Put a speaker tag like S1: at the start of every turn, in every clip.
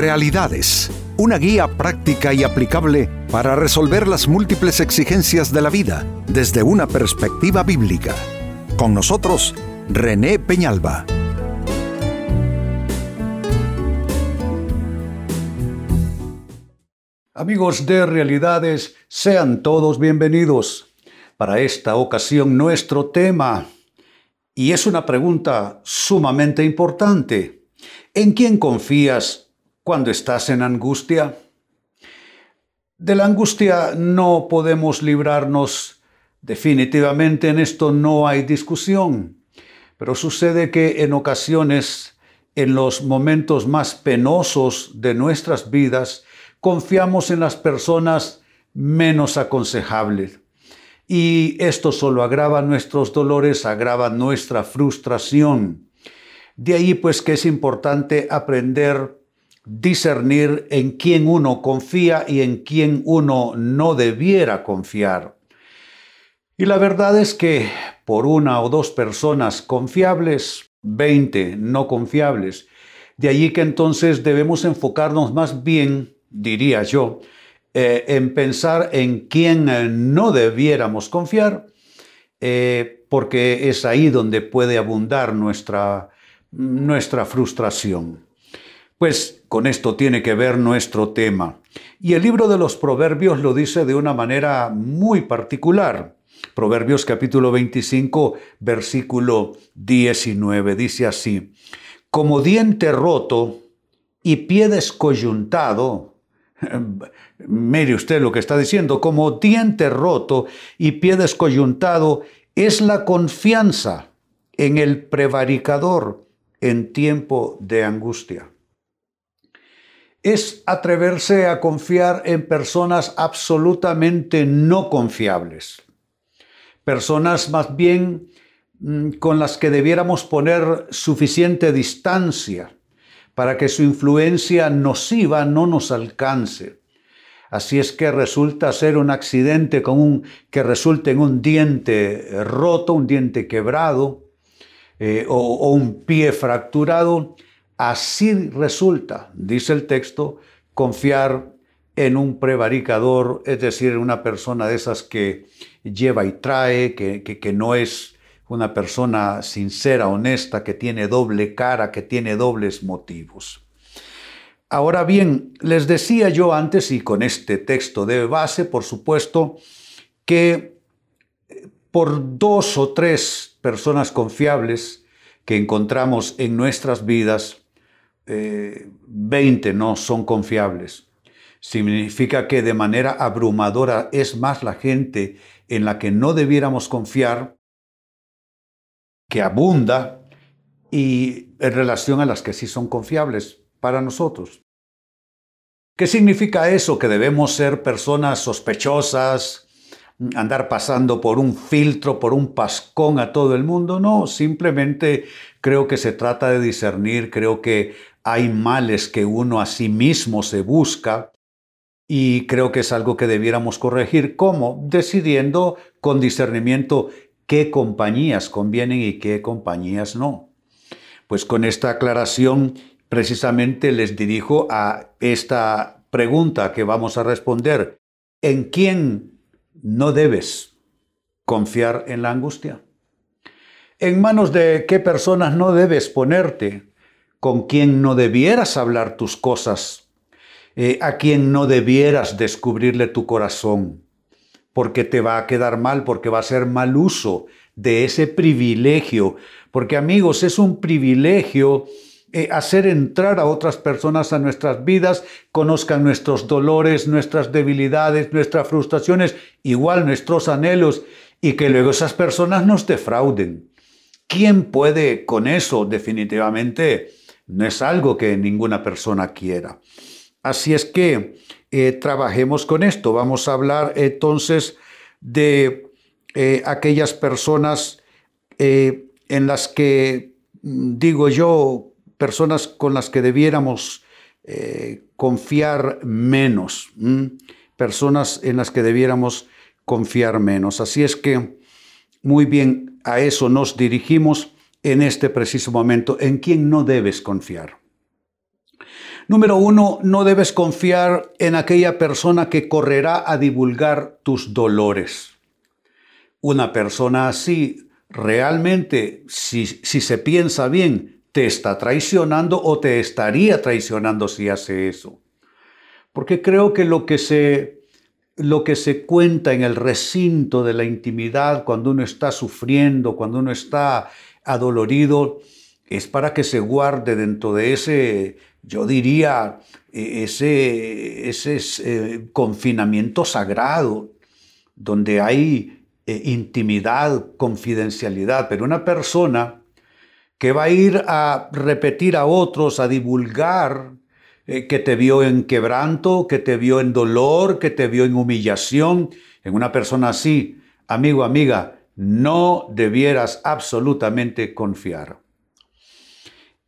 S1: Realidades, una guía práctica y aplicable para resolver las múltiples exigencias de la vida desde una perspectiva bíblica. Con nosotros, René Peñalba.
S2: Amigos de Realidades, sean todos bienvenidos. Para esta ocasión nuestro tema, y es una pregunta sumamente importante, ¿en quién confías cuando estás en angustia? De la angustia no podemos librarnos definitivamente, en esto no hay discusión, pero sucede que en ocasiones, en los momentos más penosos de nuestras vidas, confiamos en las personas menos aconsejables. Y esto solo agrava nuestros dolores, agrava nuestra frustración. De ahí pues que es importante aprender discernir en quién uno confía y en quién uno no debiera confiar. Y la verdad es que por una o dos personas confiables, 20 no confiables. De allí que entonces debemos enfocarnos más bien, diría yo, eh, en pensar en quién eh, no debiéramos confiar, eh, porque es ahí donde puede abundar nuestra, nuestra frustración. Pues con esto tiene que ver nuestro tema. Y el libro de los Proverbios lo dice de una manera muy particular. Proverbios capítulo 25, versículo 19, dice así, como diente roto y pie descoyuntado, mire usted lo que está diciendo, como diente roto y pie descoyuntado es la confianza en el prevaricador en tiempo de angustia es atreverse a confiar en personas absolutamente no confiables. Personas más bien mm, con las que debiéramos poner suficiente distancia para que su influencia nociva no nos alcance. Así es que resulta ser un accidente con que resulte en un diente roto, un diente quebrado eh, o un pie fracturado, Así resulta, dice el texto, confiar en un prevaricador, es decir, en una persona de esas que lleva y trae, que, que, no es una persona sincera, honesta, que tiene doble cara, que tiene dobles motivos. Ahora bien, les decía yo antes, y con este texto de base, por supuesto, que eh, por dos o tres personas confiables que encontramos en nuestras vidas, 20 no son confiables. Significa que de manera abrumadora es más la gente en la que no debiéramos confiar, que abunda, y en relación a las que sí son confiables para nosotros. ¿Qué significa eso? Que debemos ser personas sospechosas, andar pasando por un filtro, por un pascón a todo el mundo. No, simplemente creo que se trata de discernir, creo que hay males que uno a sí mismo se busca y creo que es algo que debiéramos corregir. ¿Cómo? Decidiendo con discernimiento qué compañías convienen y qué compañías no. Pues con esta aclaración precisamente les dirijo a esta pregunta que vamos a responder. ¿En quién no debes confiar en la angustia? ¿En manos de qué personas no debes ponerte? Con quien no debieras hablar tus cosas, eh, a quien no debieras descubrirle tu corazón, porque te va a quedar mal, porque va a ser mal uso de ese privilegio, porque amigos, es un privilegio eh, hacer entrar a otras personas a nuestras vidas, conozcan nuestros dolores, nuestras debilidades, nuestras frustraciones, igual nuestros anhelos, y que luego esas personas nos defrauden. ¿Quién puede con eso definitivamente? No es algo que ninguna persona quiera. Así es que eh, trabajemos con esto. Vamos a hablar entonces de eh, aquellas personas eh, en las que, mm, digo yo, personas con las que debiéramos confiar menos, personas en las que debiéramos confiar menos. Así es que, muy bien, a eso nos dirigimos en este preciso momento, en quién no debes confiar. Número uno, no debes confiar en aquella persona que correrá a divulgar tus dolores. Una persona así realmente, si, si se piensa bien, te está traicionando o te estaría traicionando si hace eso. Porque creo que lo que se, lo que se cuenta en el recinto de la intimidad cuando uno está sufriendo, cuando uno está adolorido, es para que se guarde dentro de ese, yo diría, e, ese, ese eh, confinamiento sagrado, donde hay eh, intimidad, confidencialidad, pero una persona que va a ir a repetir a otros, a divulgar eh, que te vio en quebranto, que te vio en dolor, que te vio en humillación, en una persona así, amigo, amiga, no debieras absolutamente confiar.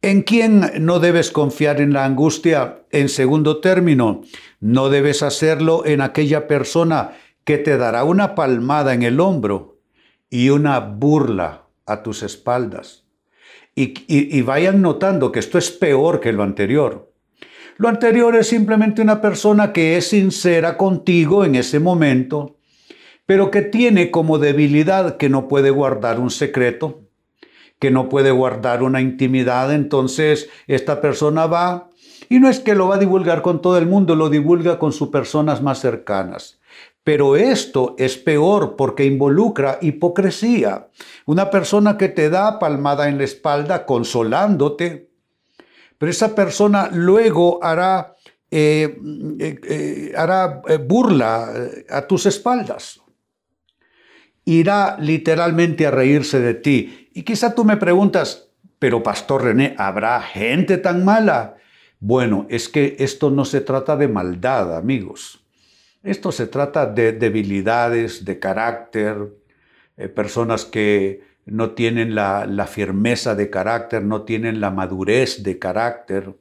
S2: ¿En quién no debes confiar en la angustia? En segundo término, no debes hacerlo en aquella persona que te dará una palmada en el hombro y una burla a tus espaldas y, vayan notando que esto es peor que lo anterior. Lo anterior es simplemente una persona que es sincera contigo en ese momento, pero que tiene como debilidad que no puede guardar un secreto, que no puede guardar una intimidad. Entonces esta persona va y no es que lo va a divulgar con todo el mundo, lo divulga con sus personas más cercanas. Pero esto es peor porque involucra hipocresía. Una persona que te da palmada en la espalda consolándote, pero esa persona luego hará, eh, eh, eh, hará burla a tus espaldas. Irá literalmente a reírse de ti. Y quizá tú me preguntas, pero Pastor René, ¿habrá gente tan mala? Bueno, es que esto no se trata de maldad, amigos. Esto se trata de debilidades de carácter, eh, personas que no tienen la, la firmeza de carácter, no tienen la madurez de carácter.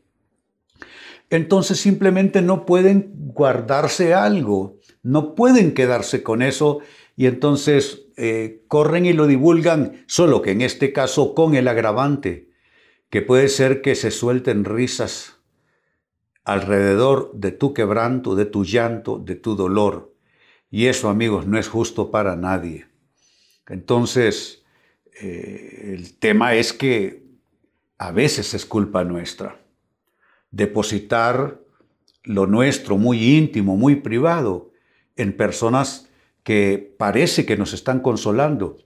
S2: Entonces simplemente no pueden guardarse algo, no pueden quedarse con eso y entonces eh, corren y lo divulgan, solo que en este caso con el agravante, que puede ser que se suelten risas alrededor de tu quebranto, de tu llanto, de tu dolor. Y eso, amigos, no es justo para nadie. Entonces, eh, el tema es que a veces es culpa nuestra. Depositar lo nuestro muy íntimo, muy privado, en personas que parece que nos están consolando,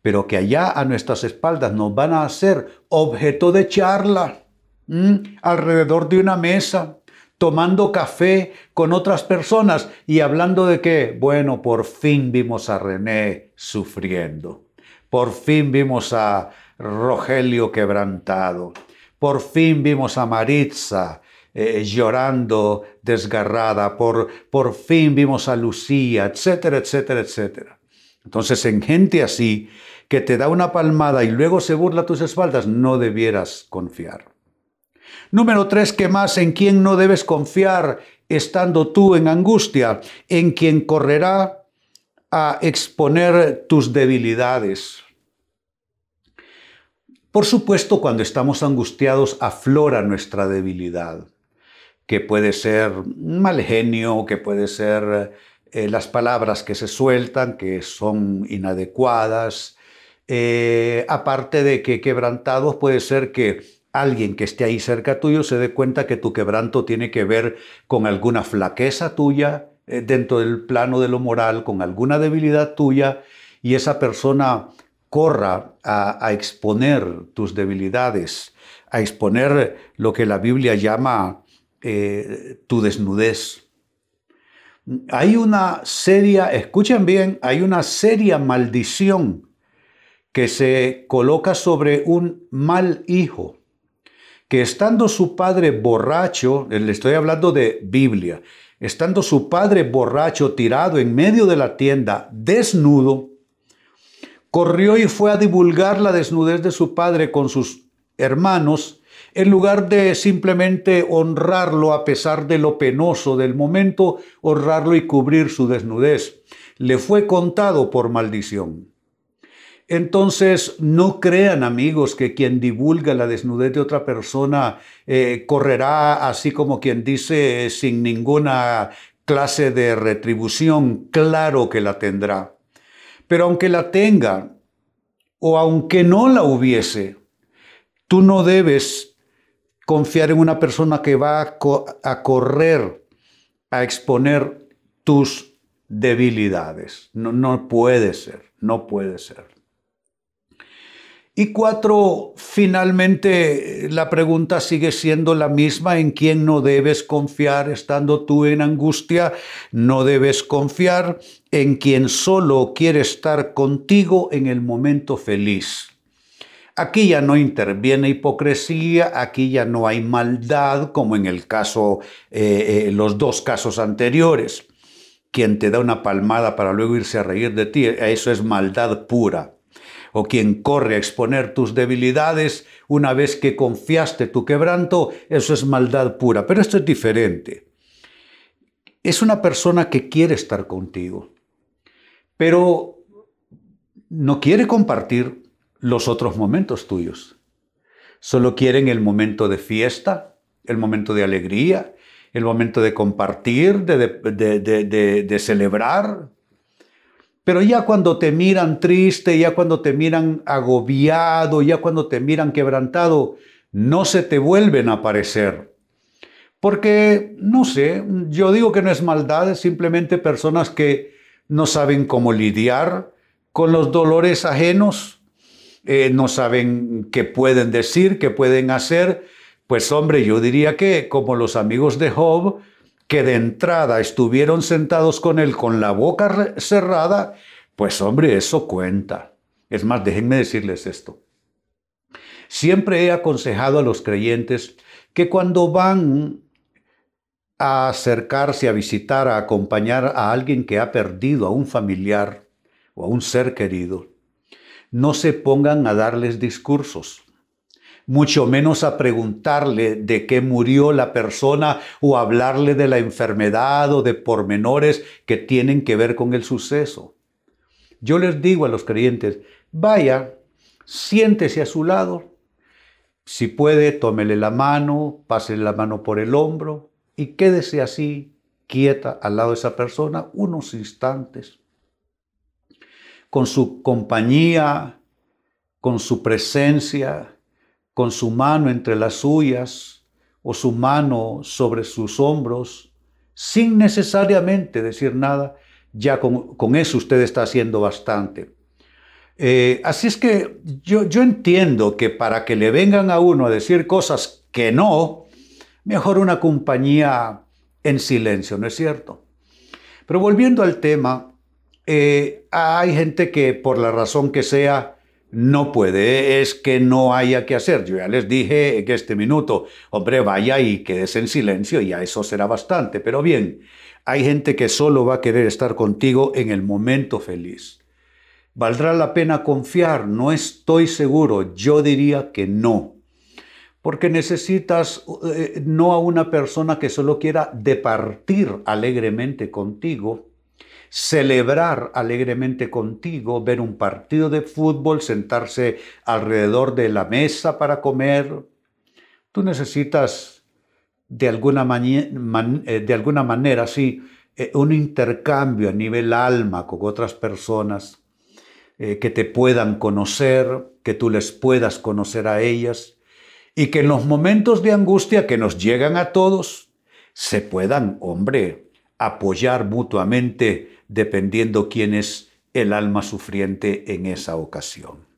S2: pero que allá a nuestras espaldas nos van a hacer objeto de charla alrededor de una mesa, tomando café con otras personas y hablando de que, bueno, por fin vimos a René sufriendo, por fin vimos a Rogelio quebrantado, por fin vimos a Maritza eh, llorando desgarrada, por, por fin vimos a Lucía, etcétera, etcétera, etcétera. Entonces, en gente así, que te da una palmada y luego se burla tus espaldas, no debieras confiar. Número tres, ¿qué más? ¿En quién no debes confiar estando tú en angustia? En quien correrá a exponer tus debilidades. Por supuesto, cuando estamos angustiados aflora nuestra debilidad, que puede ser mal genio, que puede ser eh, las palabras que se sueltan, que son inadecuadas. Eh, aparte de que quebrantados puede ser que alguien que esté ahí cerca tuyo se dé cuenta que tu quebranto tiene que ver con alguna flaqueza tuya eh, dentro del plano de lo moral, con alguna debilidad tuya, y esa persona corra a, exponer tus debilidades, a exponer lo que la Biblia llama eh, tu desnudez. Hay una seria, escuchen bien, hay una seria maldición que se coloca sobre un mal hijo que estando su padre borracho, le estoy hablando de Biblia, estando su padre borracho tirado en medio de la tienda, desnudo, corrió y fue a divulgar la desnudez de su padre con sus hermanos, en lugar de simplemente honrarlo a pesar de lo penoso del momento, honrarlo y cubrir su desnudez. Le fue contado por maldición. Entonces, no crean amigos que quien divulga la desnudez de otra persona eh, correrá así como quien dice sin ninguna clase de retribución. Claro que la tendrá. Pero aunque la tenga, o aunque no la hubiese, tú no debes confiar en una persona que va a, correr a exponer tus debilidades. No, no puede ser, no puede ser. Y cuatro, finalmente la pregunta sigue siendo la misma, ¿en quién no debes confiar estando tú en angustia? No debes confiar en quien solo quiere estar contigo en el momento feliz. Aquí ya no interviene hipocresía, aquí ya no hay maldad, como en el caso, eh, eh, los dos casos anteriores. Quien te da una palmada para luego irse a reír de ti, eso es maldad pura o quien corre a exponer tus debilidades una vez que confiaste tu quebranto, eso es maldad pura. Pero esto es diferente. Es una persona que quiere estar contigo, pero no quiere compartir los otros momentos tuyos. Solo quieren el momento de fiesta, el momento de alegría, el momento de compartir, de, de celebrar, pero ya cuando te miran triste, ya cuando te miran agobiado, ya cuando te miran quebrantado, no se te vuelven a aparecer. Porque, no sé, yo digo que no es maldad, es simplemente personas que no saben cómo lidiar con los dolores ajenos, eh, no saben qué pueden decir, qué pueden hacer. Pues hombre, yo diría que como los amigos de Job, que de entrada estuvieron sentados con él con la boca cerrada, pues hombre, eso cuenta. Es más, déjenme decirles esto. Siempre he aconsejado a los creyentes que cuando van a acercarse, a visitar, a acompañar a alguien que ha perdido a un familiar o a un ser querido, no se pongan a darles discursos mucho menos a preguntarle de qué murió la persona o hablarle de la enfermedad o de pormenores que tienen que ver con el suceso. Yo les digo a los creyentes, vaya, siéntese a su lado, si puede, tómele la mano, pásele la mano por el hombro y quédese así, quieta, al lado de esa persona, unos instantes. Con su compañía, con su presencia, con su mano entre las suyas o su mano sobre sus hombros, sin necesariamente decir nada, ya con, eso usted está haciendo bastante. Eh, así es que yo, yo entiendo que para que le vengan a uno a decir cosas que no, mejor una compañía en silencio, ¿no es cierto? Pero volviendo al tema, eh, hay gente que por la razón que sea, no puede, es que no haya que hacer. Yo ya les dije en este minuto, hombre, vaya y quédese en silencio y ya eso será bastante. Pero bien, hay gente que solo va a querer estar contigo en el momento feliz. ¿Valdrá la pena confiar? No estoy seguro. Yo diría que no. Porque necesitas eh, no a una persona que solo quiera departir alegremente contigo, celebrar alegremente contigo, ver un partido de fútbol, sentarse alrededor de la mesa para comer. Tú necesitas de alguna, eh, de alguna manera, sí, eh, un intercambio a nivel alma con otras personas eh, que te puedan conocer, que tú les puedas conocer a ellas y que en los momentos de angustia que nos llegan a todos se puedan, hombre, apoyar mutuamente dependiendo quién es el alma sufriente en esa ocasión.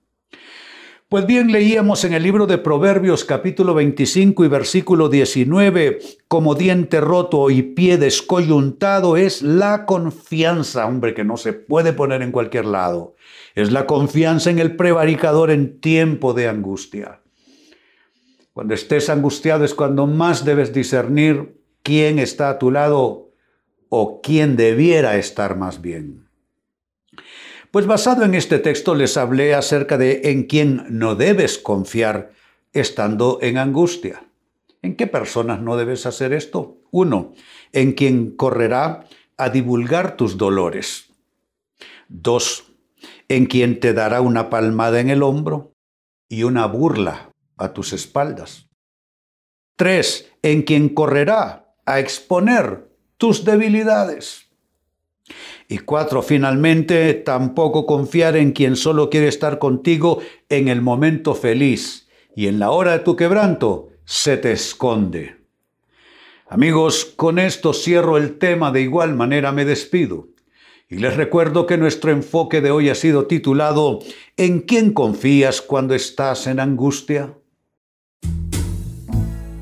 S2: Pues bien, leíamos en el libro de Proverbios capítulo 25 y versículo 19, como diente roto y pie descoyuntado es la confianza, hombre, que no se puede poner en cualquier lado. Es la confianza en el prevaricador en tiempo de angustia. Cuando estés angustiado es cuando más debes discernir quién está a tu lado o quién debiera estar más bien. Pues basado en este texto les hablé acerca de en quién no debes confiar estando en angustia. ¿En qué personas no debes hacer esto? Uno, en quien correrá a divulgar tus dolores. Dos, en quien te dará una palmada en el hombro y una burla a tus espaldas. Tres, en quien correrá a exponer tus debilidades. Y cuatro, finalmente, tampoco confiar en quien solo quiere estar contigo en el momento feliz y en la hora de tu quebranto se te esconde. Amigos, con esto cierro el tema, de igual manera me despido. Y les recuerdo que nuestro enfoque de hoy ha sido titulado ¿En quién confías cuando estás en angustia?